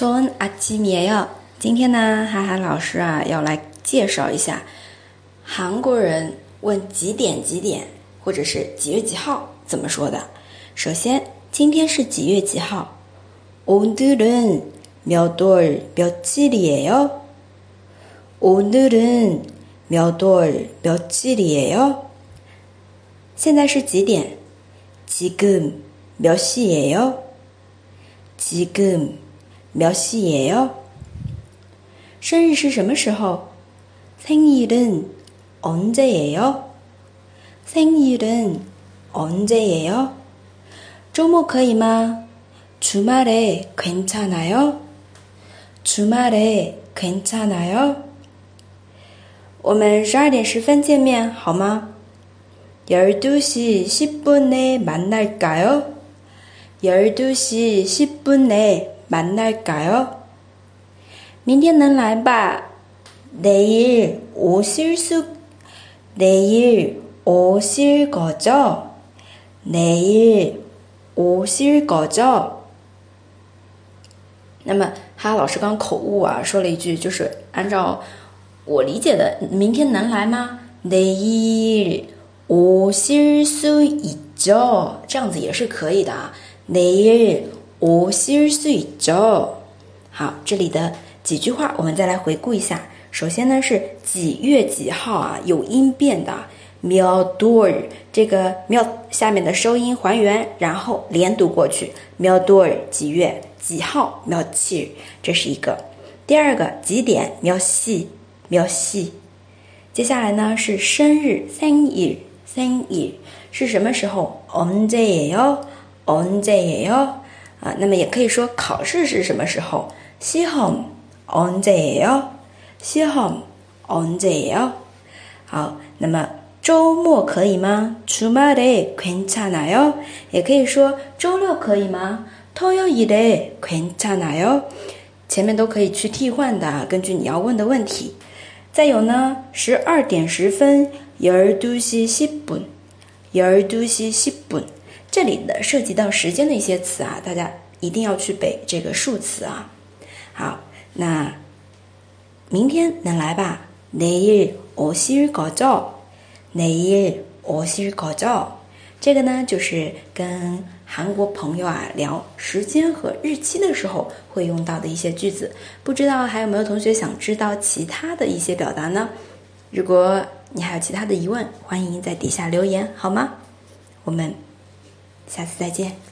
从阿基米亚，今天呢，哈哈老师啊要来介绍一下韩国人问几点几点或者是几月几号怎么说的。首先，今天是几月几号？오늘은몇월며칠이에요오늘은몇월며칠이에요现在是几点？지금몇시예요지금 몇 시예요? 生日是什么时候？생일은언제예요生일은언제예요周末可以吗？주말에괜찮아요주말에괜찮아요我们十二点十分见面好吗？열두시십분에만날까요열두시십분에 만날까요明天能来吧？내일오실수내일오실거죠내일오실거죠那么哈老师刚口误啊，说了一句，就是按照我理解的，明天能来吗？내일오실수있죠这样子也是可以的啊。내일 我실수있 죠。 好，这里的几句话我们再来回顾一下。首先呢是几月几号啊，有音变的。몇 월， 这个몇下面的收音还原，然后连读过去。몇 월， 几月几号？몇 칠， 这是一个。第二个几点？몇 시， 몇 시。 接下来呢是生日，生日，生日是什么时候？언제예 요？ 언제예 요？ 啊，那么也可以说考试是什么时候？시험언제예 요？ 시험언제예 요？ 好，那么周末可以吗？주말에괜찮아 요？ 也可以说周六可以吗？토요일에괜찮아 요？ 前面都可以去替换的，根据你要问的问题。再有呢，十二点十分，열두시십 분， 열두시십 분。 这里的涉及到时间的一些词啊，大家一定要去背这个数词啊。好，那明天能来吧？내일오실거 죠？ 내일오실거 죠？ 这个呢，就是跟韩国朋友啊聊时间和日期的时候会用到的一些句子。不知道还有没有同学想知道其他的一些表达呢？如果你还有其他的疑问，欢迎在底下留言，好吗？我们。 下次再见。